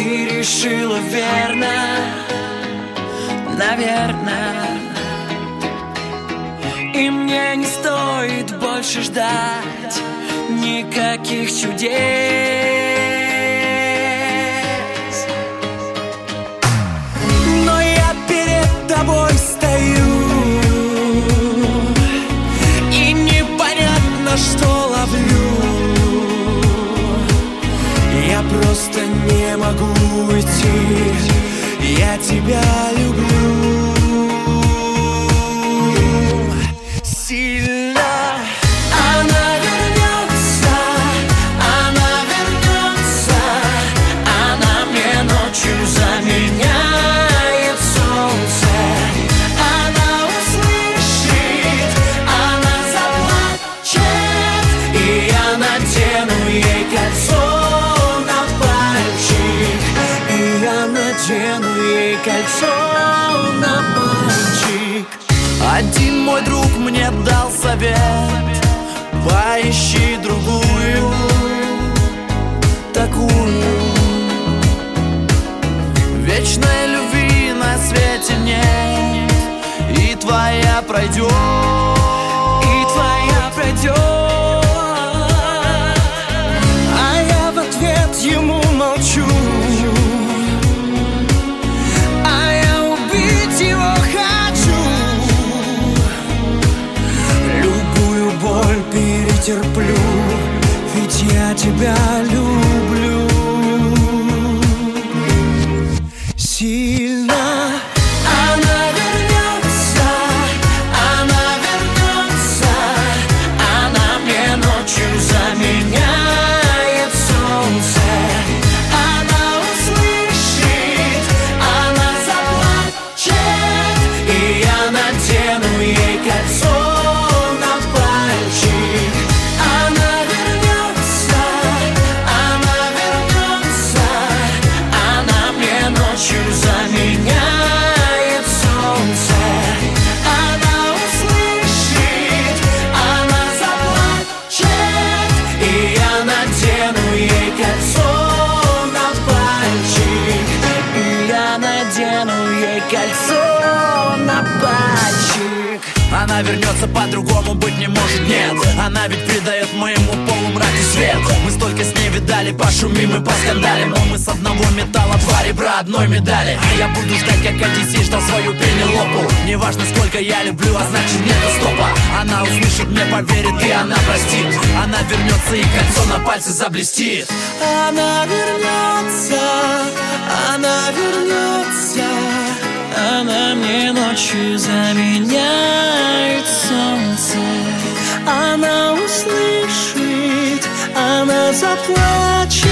ты решила верно? Наверное И мне не стоит больше ждать Никаких чудес. Но я перед тобой стою И непонятно, что ловлю Я пройдет И твоя пройдет А я в ответ ему молчу. А я убить его хочу. Любую боль перетерплю Ведь я тебя люблю Вернется по-другому быть не может, нет. Она ведь придает моему полумраке свет. Мы столько с ней видали, пошумим и поскандалим. Но мы с одного металла два ребра одной медали. А я буду ждать, как Одиссей ждал свою пенелопу. Неважно, сколько я люблю, а значит нет стопа. Она услышит, мне поверит и она простит. Она вернется и кольцо на пальце заблестит. Она вернется, она вернется Она мне ночью заменяет солнце. Она услышит, она заплачет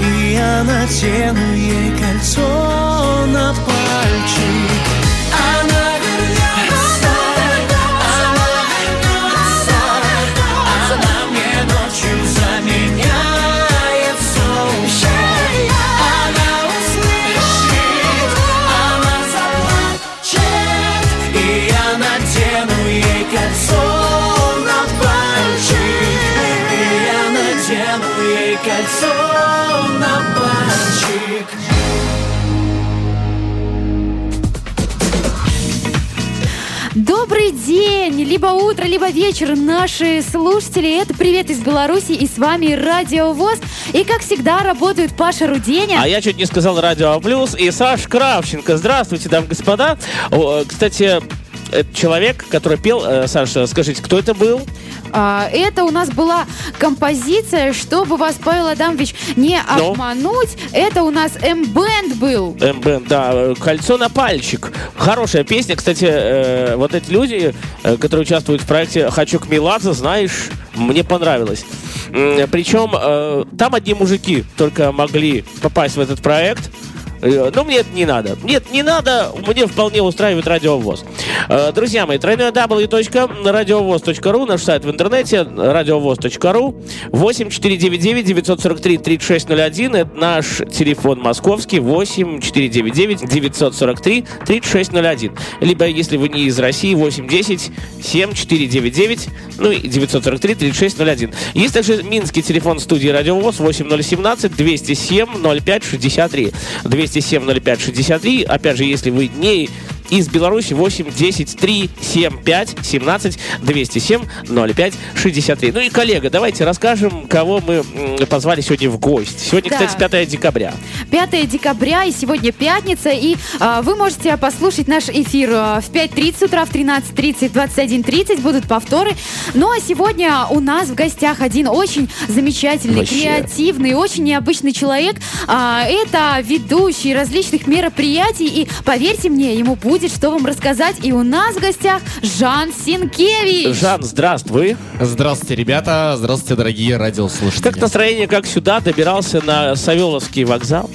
И я надену ей кольцо на пальчик. Она либо утро, либо вечер, наши слушатели. Это привет из Беларуси, и с вами Радио ВОЗ. И, как всегда, работают Паша Руденя. А я чуть не сказал Радио Плюс и Саш Кравченко. Здравствуйте, дамы и господа. О, Кстати, человек, который пел, э, Саша, скажите, кто это был? А, это у нас была композиция, чтобы вас, Павел Адамович, не Ну? обмануть. Это у нас М-бенд был. МБ, да, «Кольцо на пальчик». Хорошая песня. Кстати, э, вот эти люди, э, которые участвуют в проекте «Хочу к Меладзе», знаешь, мне понравилось. Причем э, там одни мужики только могли попасть в этот проект. Э, Но мне это не надо. Нет, не надо. Мне вполне устраивает радиовоз. Э, Друзья мои, w.радиовоз.ру, наш сайт в интернете, радиовоз.ру, 8499 943 3601, это наш телефон московский, 8499 943 3601. Либо, если вы не из России, 810 7499, ну и 943 3601. Есть также минский телефон студии Радиовоз 8017 207 05 63. 207 05 63. Опять же, если вы не из Беларуси 8 10 3 7 5 17 207 05 63. Ну и, коллега, давайте расскажем, кого мы позвали сегодня в гость. Сегодня, Да. кстати, 5 декабря. 5 декабря, и сегодня пятница, и а, вы можете послушать наш эфир а, в 5.30 утра, в 13.30, 21.30 будут повторы. Ну а сегодня у нас в гостях один очень замечательный, Вообще. креативный, очень необычный человек. А, это ведущий различных мероприятий, и поверьте мне, ему будет что вам рассказать. И у нас в гостях Жан Синкевич. Жан, здравствуй. Здравствуйте, ребята. Здравствуйте, дорогие радиослушатели. Как настроение, как сюда? Добирался на Савеловский вокзал?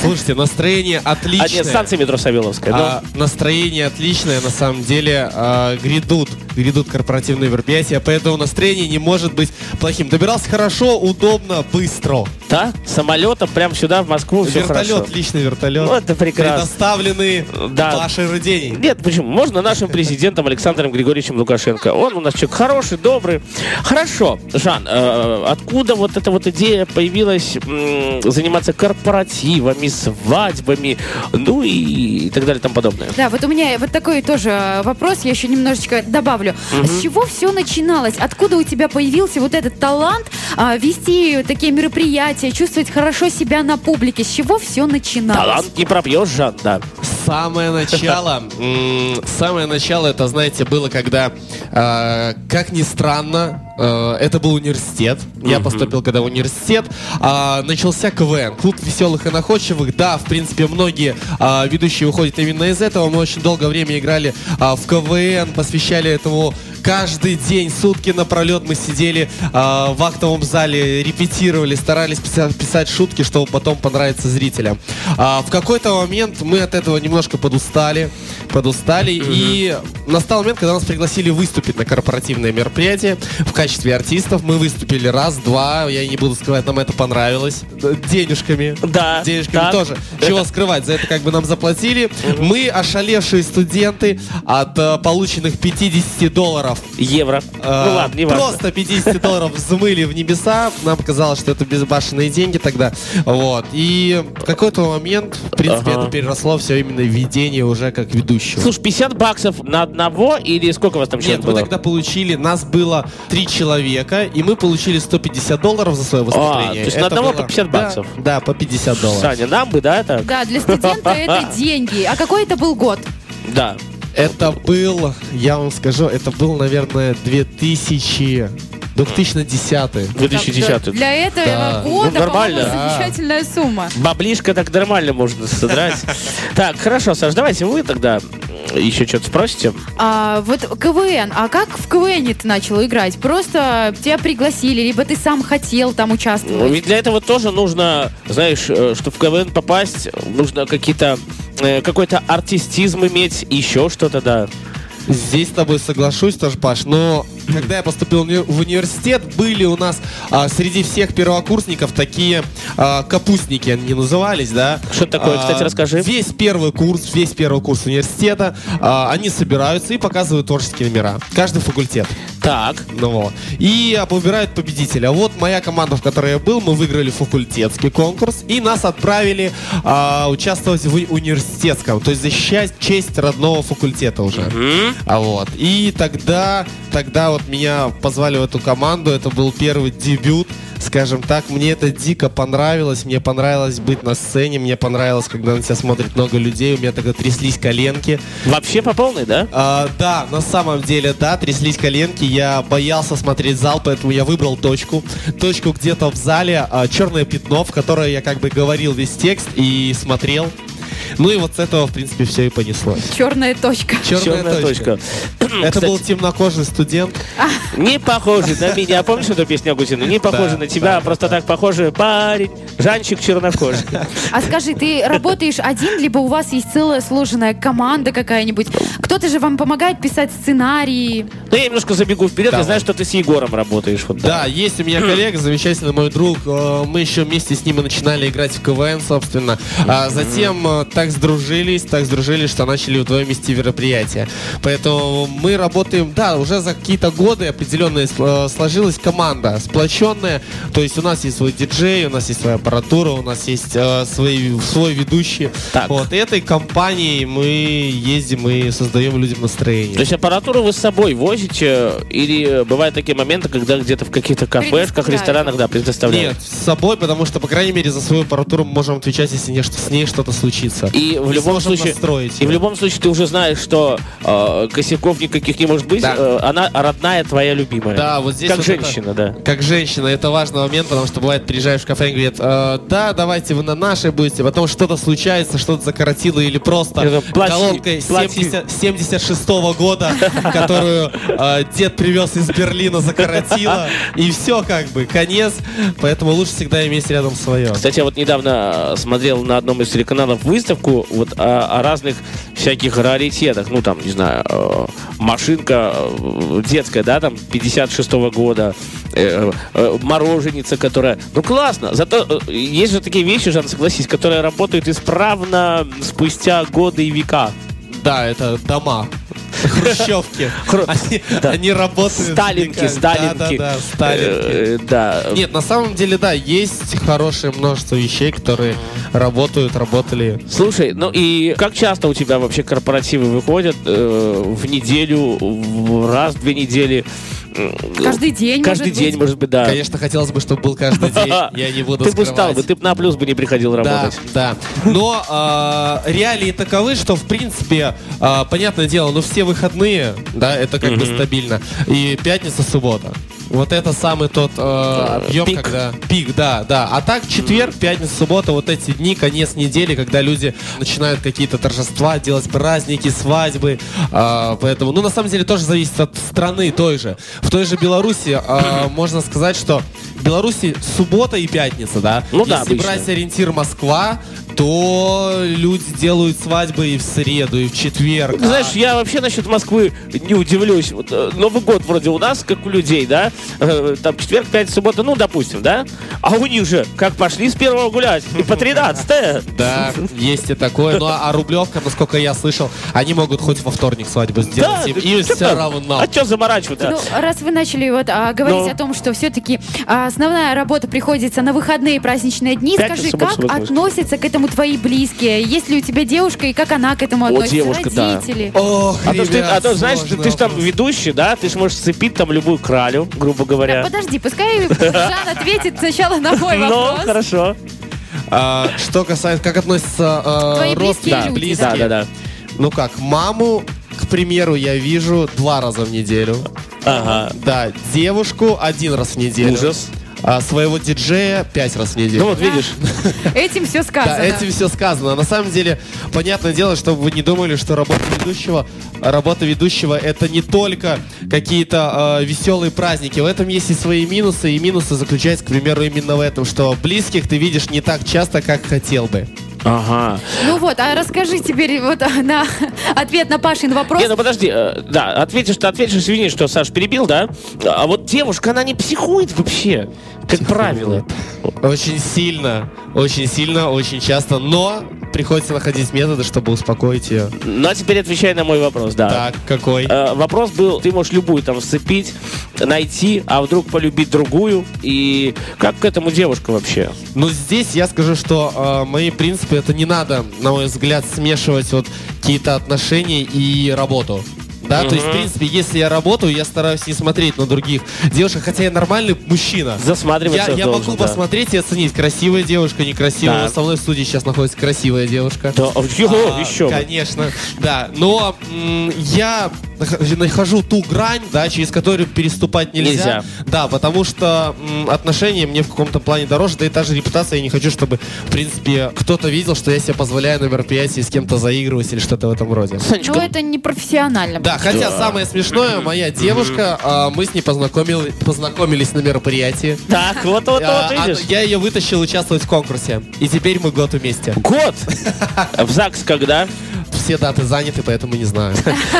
Слушайте, настроение отличное. А нет, станция метро Савеловская. А, настроение отличное, на самом деле. А, грядут, грядут корпоративные мероприятия, поэтому настроение не может быть плохим. Добирался хорошо, удобно, быстро. Да? Самолетом прям сюда, в Москву, все вертолет, хорошо. личный вертолет. Ну, это прекрасно. Предоставленный Да. Пашей Рудений. Нет, почему? Можно нашим президентом Александром Григорьевичем Лукашенко. Он у нас человек хороший, добрый. Хорошо. Жан, э, откуда вот эта вот идея появилась м, заниматься корпоративами, свадьбами, ну и, и так далее и тому подобное? Да, вот у меня вот такой тоже э, вопрос, я еще немножечко добавлю. С чего все начиналось? Откуда у тебя появился вот этот талант а, вести такие мероприятия, чувствовать хорошо себя на публике? С чего все начиналось? Талант не пропьешь, Жан, да. Самое начало, самое начало, это, знаете, было, когда, э, как ни странно, это был университет. Я поступил когда университет. А, начался КВН, клуб веселых и находчивых. Да, в принципе, многие а, ведущие уходят именно из этого. Мы очень долгое время играли а, в КВН, посвящали этому каждый день, сутки напролет мы сидели в актовом зале, репетировали, старались писа- писать шутки, чтобы потом понравиться зрителям. В какой-то момент мы от этого немножко подустали, подустали, и настал момент, когда нас пригласили выступить на корпоративное мероприятие в качестве артистов. Мы выступили раз, два, я не буду скрывать, нам это понравилось. Денежками. Да. Денежками так. тоже. Чего скрывать, за это как бы нам заплатили. Мы, ошалевшие студенты, от э, полученных 50 долларов Евро. э, ну ладно, не важно. Просто 50 долларов взмыли в небеса. Нам казалось, что это безбашенные деньги тогда. Вот. И в какой-то момент, в принципе, Ага. это переросло все именно в ведение уже как ведущего. Слушай, 50 баксов на одного или сколько у вас там Нет, человек мы было? тогда получили, нас было три человека, и мы получили 150 долларов за свое выступление. то есть на Это одного было- по 50 Да, баксов? Да, по 50 долларов. Саня, нам бы, да, это? Да, для студента это деньги. А какой это был год? Да. Это был, я вам скажу, это был, наверное, 2000... 2010. 2010. Для этого Да. года, Ну, нормально. по-моему, Да. замечательная сумма. Баблишко так нормально можно содрать. Так, хорошо, Саш, давайте вы тогда еще что-то спросите. А, вот КВН, а как в КВН ты начал играть? Просто тебя пригласили, либо ты сам хотел там Ну, участвовать? Ведь для этого тоже нужно, знаешь, э, чтобы в КВН попасть, нужно какие-то э, какой-то артистизм иметь, еще что-то, да. Здесь с тобой соглашусь тоже, Паш, но когда я поступил в университет, были у нас а, среди всех первокурсников такие а, капустники, они назывались, да? Что такое, А, кстати, расскажи. Весь первый курс, весь первый курс университета, а, они собираются и показывают творческие номера. Каждый факультет. Так, Ну вот. И выбирают победителя. Вот моя команда, в которой я был, мы выиграли факультетский конкурс, и нас отправили а, участвовать в университетском, то есть защищать честь родного факультета уже. М? А вот. И тогда, тогда вот меня позвали в эту команду. Это был первый дебют скажем так, мне это дико понравилось. Мне понравилось быть на сцене, мне понравилось, когда на тебя смотрит много людей. У меня тогда тряслись коленки. Вообще по полной, да? А, да, на самом деле, да, тряслись коленки. Я боялся смотреть зал, поэтому я выбрал точку. Точку где-то в зале, а, черное пятно, в которое я как бы говорил весь текст и смотрел. Ну и вот с этого, в принципе, все и понеслось. Черная точка. Черная, Черная точка. Это Кстати, был темнокожий студент. Не похожий на меня. Помнишь эту песню Агутина? Не похожий Да, на тебя, да, просто так похожий парень. Жанчик чернокожий. А скажи, ты работаешь один, либо у вас есть целая сложенная команда какая-нибудь? Кто-то же вам помогает писать сценарии. Ну, я немножко забегу вперед. Я знаю, что ты с Егором работаешь. Вот, Да, есть у меня коллега, замечательный мой друг. Э, Мы еще вместе с ним и начинали играть в КВН, собственно. А затем э, так сдружились, так сдружились, что начали вдвоем вести мероприятия. Поэтому мы работаем, да, уже за какие-то годы определенные э, сложилась команда сплоченная. То есть у нас есть свой диджей, у нас есть своя аппаратура, у нас есть э, свои, свой ведущий. Так. Вот, этой компанией мы ездим и создаем людям настроение. То есть аппаратуру вы с собой возите? Или бывают такие моменты, когда где-то в каких-то кафешках, ресторанах, да, предоставляют? Нет, с собой, потому что, по крайней мере, за свою аппаратуру мы можем отвечать, если не, что- с ней что-то случится. И в Не любом случае, настроить и в любом случае ты уже знаешь, что э, косяков никаких не может быть. Да. э, она родная твоя любимая. Да, вот здесь Как вот женщина, да. Как женщина, это важный момент, потому что бывает, приезжаешь в кафе и говорят, «Э, да, давайте вы на нашей будете, потом что-то случается, что-то закоротило или просто Это плати, колонка плати. 70 76 года, которую э, дед привез из Берлина, закоротила, и все как бы, конец, поэтому лучше всегда иметь рядом свое. Кстати, я вот недавно э, смотрел на одном из телеканалов выставку вот о, о разных всяких раритетах. Ну, там, не знаю, э, машинка э, детская, да, там, 56-го года, э, э, мороженица, которая... Ну, классно. Зато есть же такие вещи, Жан, согласись, которые работают исправно спустя годы и века. Да, это дома. Хрущевки. Хру- Они, Да. они работают. Сталинки, сталинки. Да-да-да, сталинки. Э, Да. Нет, на самом деле, да, есть хорошее множество вещей, которые работают, работали. Слушай, ну и как часто у тебя вообще корпоративы выходят э, в неделю, в раз в две недели? М, Каждый день, Каждый может день, быть? может быть, да. Конечно, хотелось бы, чтобы был каждый день. Я не буду Ты бы стал бы, ты бы на плюс бы не приходил Да, работать. да. Но э, реалии таковы, что в принципе, э, понятное дело, ну все выходные, да, это как бы стабильно. И пятница, суббота. Вот это самый тот э, объем, пик. когда пик, да, да. А так четверг, пятница, суббота, вот эти дни, конец недели, когда люди начинают какие-то торжества, делать праздники, свадьбы. Э, поэтому, ну на самом деле тоже зависит от страны той же. В той же Беларуси э, можно сказать, что в Беларуси суббота и пятница, да. Ну да, Если брать ориентир Москва, то люди делают свадьбы и в среду, и в четверг. Ты знаешь, я вообще насчет Москвы не удивлюсь. Вот, э, Новый год вроде у нас, как у людей, да? Э, Там четверг, пятница, суббота, ну, допустим, да? А у них же, как пошли с первого гулять, и по 13 Да, есть и такое. Ну а а Рублевка, насколько я слышал, они могут хоть во вторник свадьбу сделать. да чё все равно. А что заморачиваться? Ну, раз вы начали вот а, говорить Ну. о том, что все-таки основная работа приходится на выходные и праздничные дни, Пятница, скажи, как суббота, относятся к этому твои близкие? Есть ли у тебя девушка и как она к этому относится? девушка, да. Родители? Ох, А то, ты, ребят, а то, знаешь, ты, сложный ты ж там вопрос. ведущий, да? Ты ж можешь сцепить там любую кралю, грубо говоря. Подожди, пускай Жан ответит сначала на мой Ну, вопрос. хорошо. А, что касается, как относятся э, Твои близкие родственники, люди, близкие. Да, да, да. Ну как, маму, к примеру, я вижу два раза в неделю. Ага. Да, девушку один раз в неделю. Ужас. А своего диджея пять раз в неделю. Ну вот видишь. Этим все сказано. Да, этим все сказано. На самом деле, понятное дело, чтобы вы не думали, что работа ведущего, работа ведущего это не только какие-то э, веселые праздники. В этом есть и свои минусы, и минусы заключаются, к примеру, именно в этом, что близких ты видишь не так часто, как хотел бы. Ага. Ну вот, а расскажи теперь вот на ответ на Пашин вопрос. Не, ну подожди, э, да, ответишь, ты ответишь, извини, что Саш перебил, да? А вот девушка, она не психует вообще, как правило. Очень сильно, очень сильно, очень часто, но приходится находить методы, чтобы успокоить ее. Ну а теперь отвечай на мой вопрос, да. Так, какой? Э, Вопрос был, ты можешь любую там сцепить, найти, а вдруг полюбить другую. И как к этому девушка вообще? Ну, здесь я скажу, что э, мои принципы, это не надо, на мой взгляд, смешивать вот какие-то отношения и работу. Да, то есть, в принципе, если я работаю, я стараюсь не смотреть на других девушек, хотя я нормальный мужчина. Засматриваться Я, я должен, могу да. посмотреть и оценить, красивая девушка, некрасивая. Так. Со мной в студии сейчас находится красивая девушка. Да, А, еще бы. Конечно, да. Но м, я нахожу ту грань, да, через которую переступать нельзя. Нельзя. Да, потому что м, отношения мне в каком-то плане дороже, да и та же репутация, я не хочу, чтобы, в принципе, кто-то видел, что я себе позволяю на мероприятии с кем-то заигрывать или что-то в этом роде. Санечка, Ну, это не профессионально. Да, хотя самое смешное, моя девушка, а, мы с ней познакомили- познакомились на мероприятии. Так, вот, вот, А, вот, а, видишь. я ее вытащил участвовать в конкурсе. И теперь мы год вместе. Год! В ЗАГС когда? Все даты заняты, поэтому не знаю.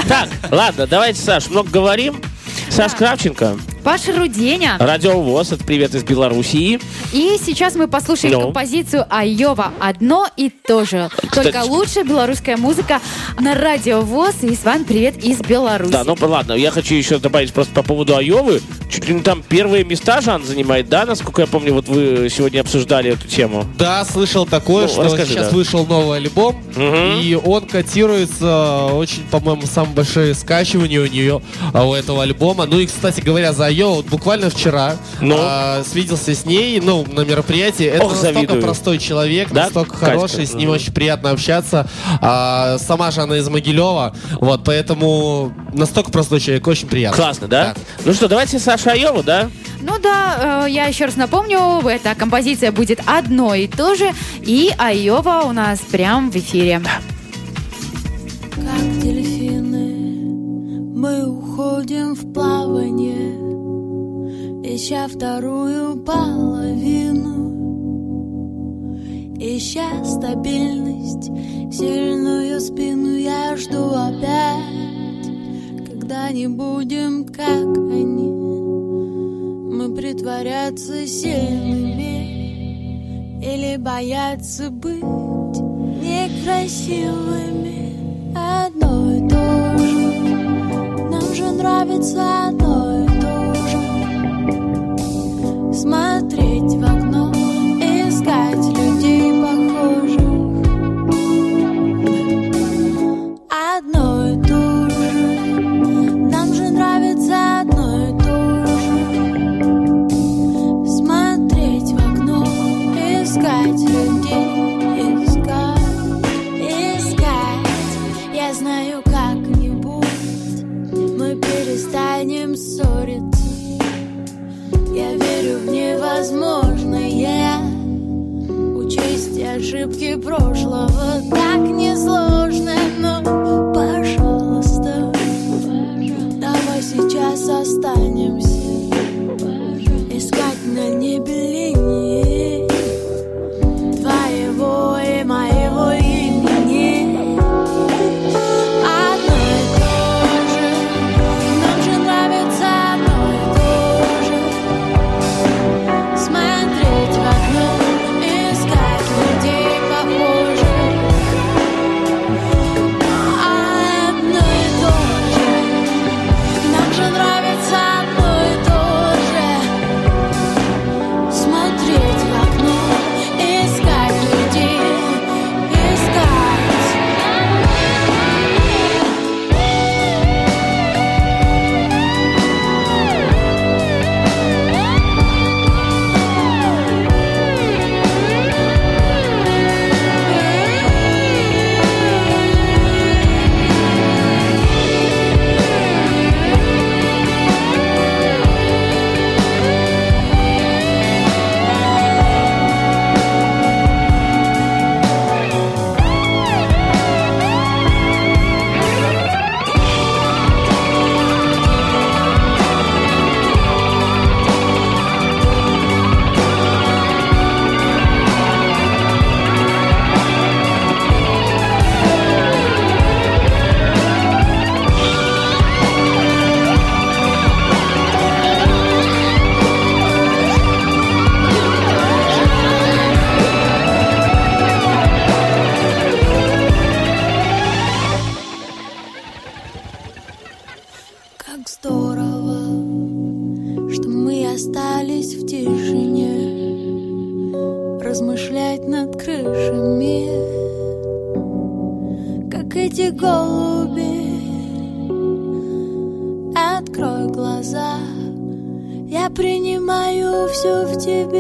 Так, ладно, давайте, Саш, много говорим. Саш Кравченко, Паша Руденя. Радио ВОЗ, это привет из Белоруссии. И сейчас мы послушаем Ну. композицию Айова «Одно и то же». Только Кстати- лучшая белорусская музыка на радио ВОЗ. И с вами привет из Беларуси. Да, ну ладно, я хочу еще добавить просто по поводу Айовы. Чуть ли не там первые места Жан занимает, да, насколько я помню, вот вы сегодня обсуждали эту тему. Да, слышал такое, Ну, что расскажи, сейчас да. вышел новый альбом, Мгм. и он котируется очень, по-моему, самые большие скачивания у нее, а, у этого альбома. Ну и, кстати говоря, за Айо, вот буквально вчера Ну? а, свиделся с ней, ну, на мероприятии. Это Ох, настолько завидую. простой человек, Да, настолько Катька? хороший, с ним Мгм. очень приятно общаться. А, сама же она из Могилева, вот, поэтому настолько простой человек, очень приятно. Классно, да? Ну что, давайте Саша Айову, да? Ну да, э, я еще раз напомню, эта композиция будет одно и то же. И Айова у нас прям в эфире. Как дельфины, мы уходим в плавание, ища вторую половину, ища стабильность, сильную спину я жду опять, когда не будем как они, мы притворяться сильными или бояться быть некрасивыми. Одно и то же. Нам же нравится одно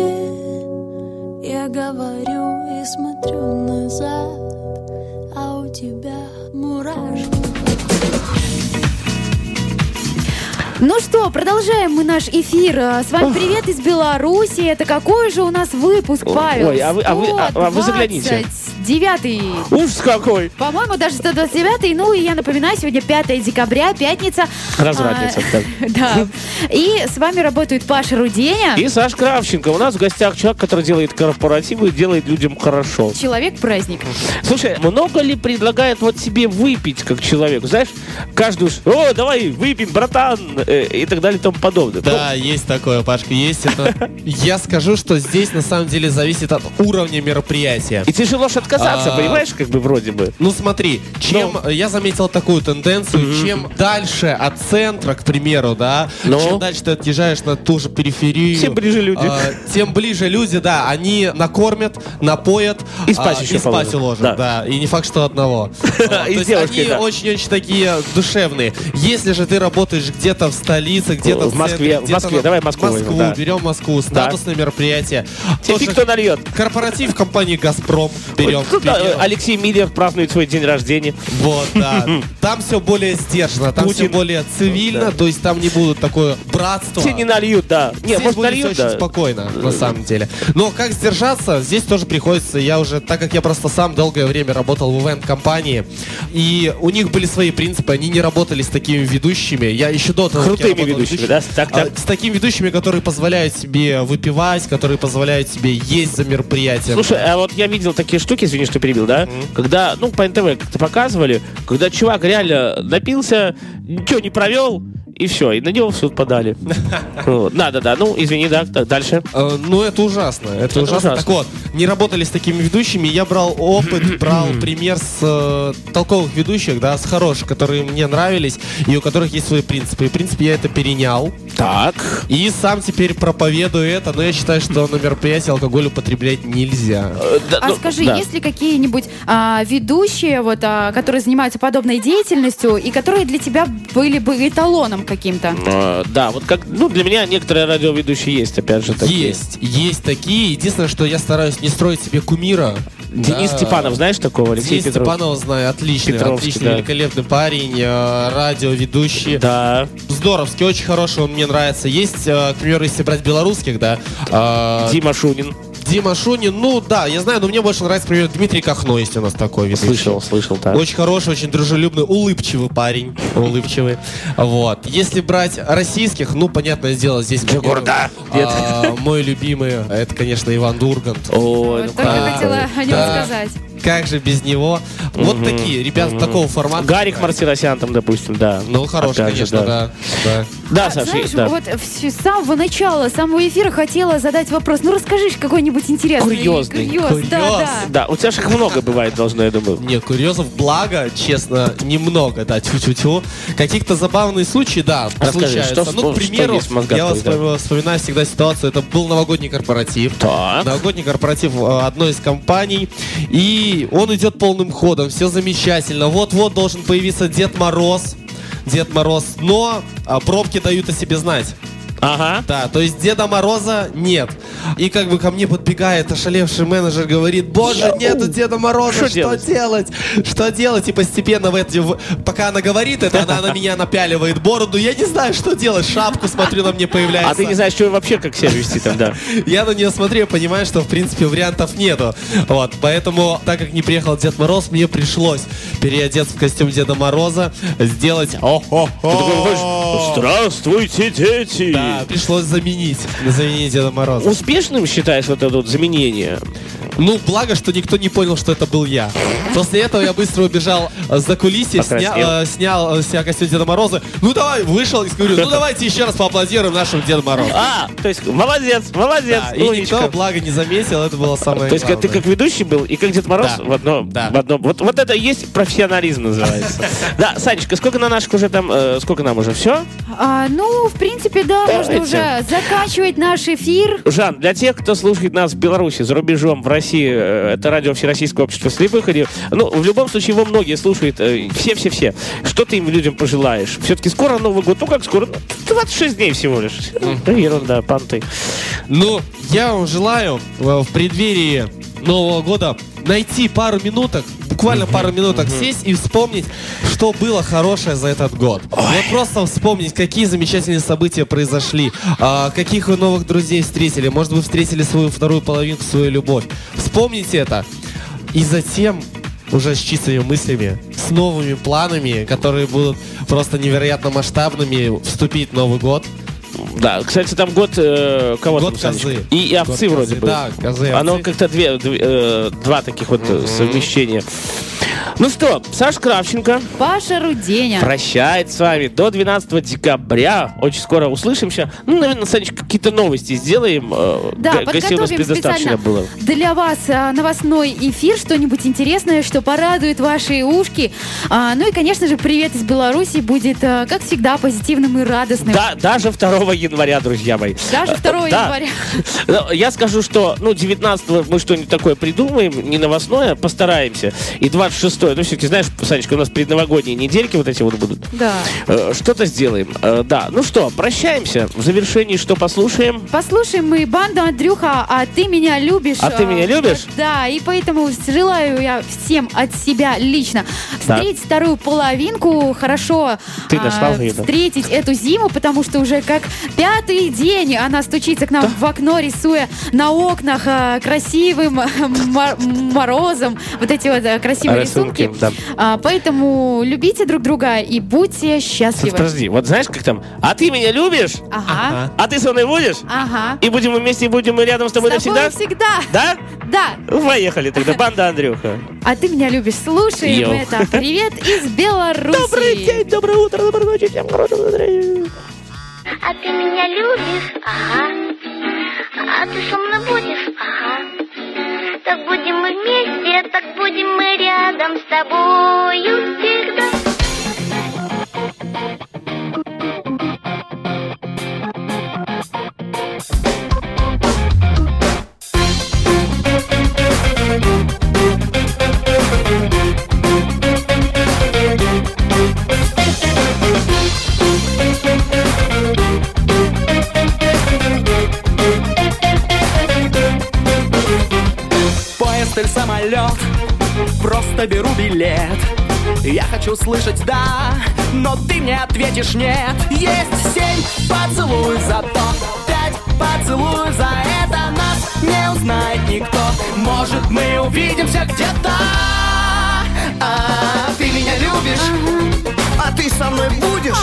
тебе. Я говорю и смотрю назад А у тебя мурашки Ну что, продолжаем мы наш эфир. А, С вами привет из Беларуси. Это какой же у нас выпуск, Павел? Ой, а вы- а вы- а- а вы загляните. Девятый. Ужас какой! По-моему, даже 129 Ну и я напоминаю, сегодня 5 декабря, пятница. Развратница, А, Да. И с вами работает Паша Руденя. И Саш Кравченко. У нас в гостях человек, который делает корпоративы и делает людям хорошо. Человек-праздник. Слушай, много ли предлагает вот себе выпить как человек? Знаешь, каждый уж, о, давай выпьем, братан, э, и так далее и тому подобное. Да, есть такое, Пашка, есть это. Я скажу, что здесь на самом деле зависит от уровня мероприятия. И тяжело ж отказаться, А. понимаешь, как бы вроде бы. Ну смотри, чем я заметил такую тенденцию, чем дальше от центра, к примеру, да, Ну? чем дальше ты отъезжаешь на ту же периферию, Тем ближе люди. а, тем ближе люди, да, они накормят, напоят И спать а, еще и спать уложат, Да. и не факт, что одного. И они очень-очень такие душевные. Если же ты работаешь где-то в столице, где-то В Москве, центре, в Москве, на- давай Москву Москву, да. берем Москву, статусное мероприятие. Тебе кто нальет. Корпоратив компании «Газпром» берем. Э, Алексей Миллер празднует свой день рождения. Вот, да. Там все более сдержанно, там все Путин. более цивильно, то есть там не будут такое братство. Все не нальют, да. Не, Здесь может будет нальют, очень да. спокойно, на самом деле. Но как сдержаться, здесь тоже приходится. Я уже, так как я просто сам долгое время работал в ивент-компании, и у них были свои принципы, они не работали с такими ведущими. Я еще до того, Крутыми ведущими, ведущим, да? Так, так. а, С такими ведущими, которые позволяют себе выпивать, которые позволяют себе есть за мероприятием. Слушай, а вот я видел такие штуки, извини, что перебил, да? Когда, ну, по НТВ как-то показывали, когда чувак реально напился, ничего не провел, и все, и на него в суд подали. Да, да, да. Ну, извини, да, так, дальше. Э, Ну, это ужасно. Это, ужасно. Так вот, не работали с такими ведущими. Я брал опыт, брал пример с э, толковых ведущих, да, с хороших, которые мне нравились, и у которых есть свои принципы. И, в принципе, я это перенял. Так. И сам теперь проповедую это, но я считаю, что на мероприятии алкоголь употреблять нельзя. А ну, скажи, есть ли какие-нибудь а, ведущие, вот, а, которые занимаются подобной деятельностью и которые для тебя были бы эталоном каким-то? Э, Да, вот как, ну, для меня некоторые радиоведущие есть, опять же, такие. Есть, есть такие. Единственное, что я стараюсь не строить себе кумира. Денис Да. Степанов, знаешь такого, Алексей Денис Петров? Степанова знаю, отличный, Петровский, отличный, да. великолепный парень, э, радиоведущий. Да. Здоровский, очень хороший, он мне нравится. Есть, э, к примеру, если брать белорусских, да, э, Дима Шунин. Дима Шунин, ну да, я знаю, но мне больше нравится, к примеру, Дмитрий Кахно, есть у нас такой ведущий. Слышал, слышал, так. Очень хороший, очень дружелюбный, улыбчивый парень. Улыбчивый. Вот. Если брать российских, ну, понятное дело, здесь... Джигурда. а, Мой любимый, это, конечно, Иван Дургант. Ну только хотела о нем Да. сказать. Как же без него? Вот такие, ребята, такого формата. Гарик Мартиросян там, допустим, да. Ну, хороший, Опять же, конечно, да. да. Да, А, Саша, Знаешь, да. вот с самого начала, с самого эфира хотела задать вопрос. Ну, расскажи какой-нибудь интересный. Курьезный. Курьез, Курьез. да, да. Да, у тебя же их много бывает, должно, я думаю. Не, курьезов, благо, честно, немного, да, тю-тю-тю. Каких-то забавные случаи, да, Расскажи, случаются. что- ну, к что примеру, мозгах я да? вспом- вспоминаю всегда ситуацию, это был новогодний корпоратив. Так. Новогодний корпоратив э, одной из компаний, и он идет полным ходом, все замечательно. Вот-вот должен появиться Дед Мороз, Дед Мороз, но а, пробки дают о себе знать. Ага. Да, то есть Деда Мороза нет. И как бы ко мне подбегает ошалевший менеджер, говорит, боже, нету Деда Мороза, Что что, делать?» делать? Что делать? И постепенно в эти, в- пока она говорит это, она на меня напяливает бороду. Я не знаю, что делать. Шапку, смотрю, на мне появляется. А ты не знаешь, что вообще как себя вести там, да. Я на нее смотрю понимаю, что в принципе вариантов нету. Вот, поэтому, так как не приехал Дед Мороз, мне пришлось переодеться в костюм Деда Мороза, сделать выходишь, Здравствуйте, дети! Да, пришлось заменить, заменить Деда Мороза. Успешным считаешь вот это вот заменение? Ну, благо, что никто не понял, что это был я. После этого я быстро убежал за сня- Покраснел. э, снял э, себя костюм Деда Мороза. Ну давай, вышел и говорю, ну давайте еще раз поаплодируем нашему Деду Морозу. А, то есть молодец, молодец, Да, и никто, благо, не заметил, это было самое То есть ты как ведущий был и как Дед Мороз Да. в одном, Да. в одном. Вот, вот это и есть профессионализм называется. Да, Санечка, сколько на наших уже там, э, сколько нам уже все? А, ну, в принципе, да, можно уже заканчивать наш эфир. Жан, для тех, кто слушает нас в Беларуси, за рубежом, в России, э, это радио Всероссийского общества слепых. И, ну, в любом случае, его многие слушают, э, все-все-все. Что ты им людям пожелаешь? Все-таки скоро Новый год. Ну, как скоро? Ну, 26 дней всего лишь. Да, ерунда, понты. Ну, я вам желаю э, в преддверии Нового года найти пару минуток, буквально пару минуток сесть и вспомнить, что было хорошее за этот год. Вот просто вспомнить, какие замечательные события произошли, а, каких вы новых друзей встретили, может вы встретили свою вторую половинку, свою любовь. Вспомните это. И затем уже с чистыми мыслями, с новыми планами, которые будут просто невероятно масштабными, вступить в Новый год. Да, кстати, там год э, кого Год там, козы. И, и овцы Год вроде козы, бы. да, козы Оно как-то две, две, э, два таких вот э, совмещения. Ну что, Саш Кравченко Паша Руденя. прощает с вами до 12 декабря. Очень скоро услышимся. Ну, наверное, Санечка, какие-то новости сделаем. Э, Да, г- Гостей у нас предостаточно специально было. для вас а, новостной эфир, что-нибудь интересное, что порадует ваши ушки. А, ну и, конечно же, привет из Беларуси будет, а, как всегда, позитивным и радостным. Да, даже 2 января, друзья мои. Даже 2 Да. января. Ну, Я скажу, что ну 19 мы что-нибудь такое придумаем, не новостное, постараемся. И 26 ну все-таки, знаешь, Санечка, у нас предновогодние недельки вот эти вот будут. Да. Э, Что-то сделаем. Э, Да, ну что, прощаемся. В завершении что послушаем? Послушаем мы банду Андрюха, а ты меня любишь. А ты меня любишь? Да, и поэтому желаю я всем от себя лично Да. встретить вторую половинку, хорошо Ты а, нашла ее, да? встретить эту зиму, потому что уже как пятый день она стучится к нам в окно, рисуя на окнах красивым мор- морозом вот эти вот красивые Рисунки, рисунки. да. А, поэтому любите друг друга и будьте счастливы. Подожди, вот знаешь, как там? А ты меня любишь? Ага. А ты со мной будешь? Ага. И будем мы вместе, и будем мы рядом с тобой С тобой навсегда? всегда. Да? Да. Поехали тогда, банда Андрюха. А ты меня любишь, слушаем Йоу. это. Привет из Беларуси. Добрый день, доброе утро, доброй ночи, всем хорошего настроения. А ты меня любишь? Ага. А ты со мной будешь? Ага. Так будем мы вместе, так будем мы рядом с тобою всегда. Просто беру билет. Я хочу слышать «да», но ты мне ответишь «нет» Есть семь поцелуй за то, пять поцелуй за это Нас не узнает никто, может мы увидимся где-то? А ты меня любишь, а ты со мной будешь?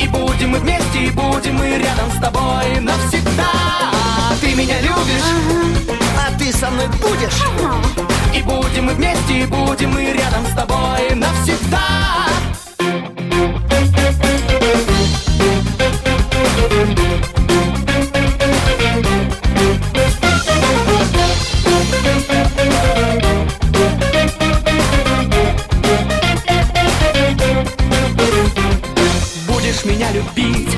И будем мы вместе, и будем мы рядом с тобой навсегда. Ты меня любишь, а ты со мной будешь И будем мы вместе, и будем мы рядом с тобой навсегда. Будешь меня любить,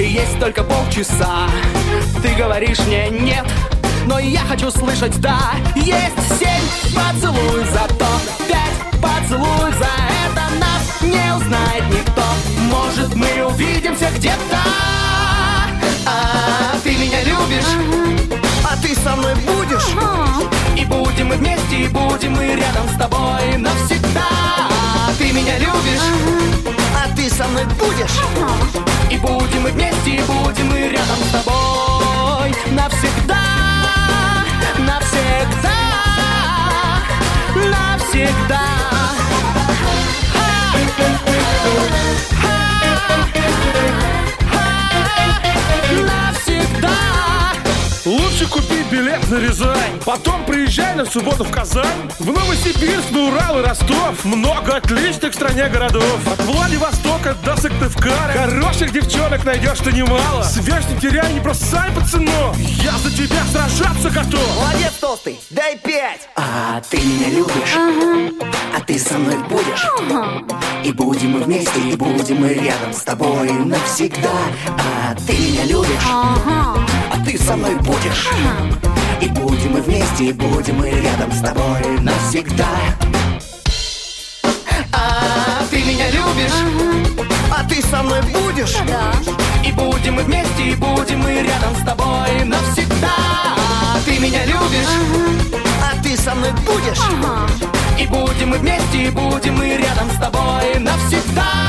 есть только полчаса. Ты говоришь мне нет, но я хочу слышать да Есть семь поцелуй за то, пять поцелуй за это Нас не узнает никто, может мы увидимся где-то? А ты меня любишь, а ты со мной будешь? И будем мы вместе, и будем мы рядом с тобой навсегда. Ты меня любишь, а ты со мной будешь? И будем мы вместе, и будем мы рядом с тобой Навсегда, навсегда, навсегда. Навсегда Лучше купи билет на Рязань. Потом приезжай на субботу в Казань. В Новосибирск, на Урал и Ростов. Много отличных в стране городов. От Владивостока до Сыктывкара. Хороших девчонок найдешь ты немало. Связь не теряй, не бросай пацану Я за тебя сражаться готов. Молодец, толстый, дай пять. А ты меня любишь, а ты со мной будешь? И будем мы вместе, и будем мы рядом с тобой навсегда. А ты меня любишь, а ты со мной будешь И будем мы вместе, и будем мы рядом с тобой навсегда А ты меня любишь? А ты со мной будешь? И будем мы вместе, и будем мы рядом с тобой навсегда А ты меня любишь? А ты со мной будешь? И будем мы вместе, и будем мы рядом с тобой навсегда